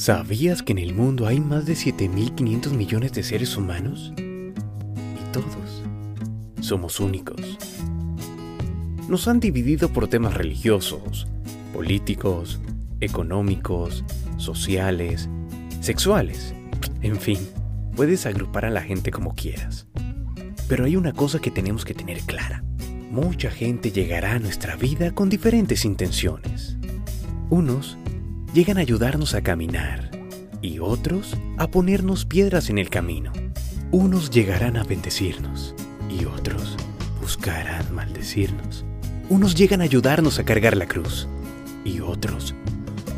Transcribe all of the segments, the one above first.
¿Sabías que en el mundo hay más de 7.500 millones de seres humanos? Y todos somos únicos. Nos han dividido por temas religiosos, políticos, económicos, sociales, sexuales. En fin, puedes agrupar a la gente como quieras. Pero hay una cosa que tenemos que tener clara. Mucha gente llegará a nuestra vida con diferentes intenciones. Unos llegan a ayudarnos a caminar y otros a ponernos piedras en el camino. Unos llegarán a bendecirnos y otros buscarán maldecirnos. Unos llegan a ayudarnos a cargar la cruz y otros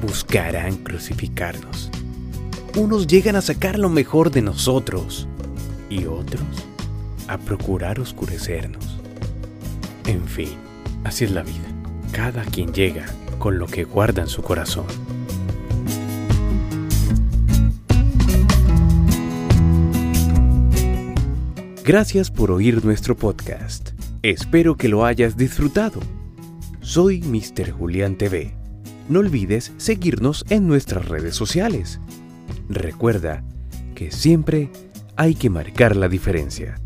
buscarán crucificarnos. Unos llegan a sacar lo mejor de nosotros y otros a procurar oscurecernos. En fin, así es la vida. Cada quien llega con lo que guarda en su corazón. Gracias por oír nuestro podcast. Espero que lo hayas disfrutado. Soy Mr. Julián TV. No olvides seguirnos en nuestras redes sociales. Recuerda que siempre hay que marcar la diferencia.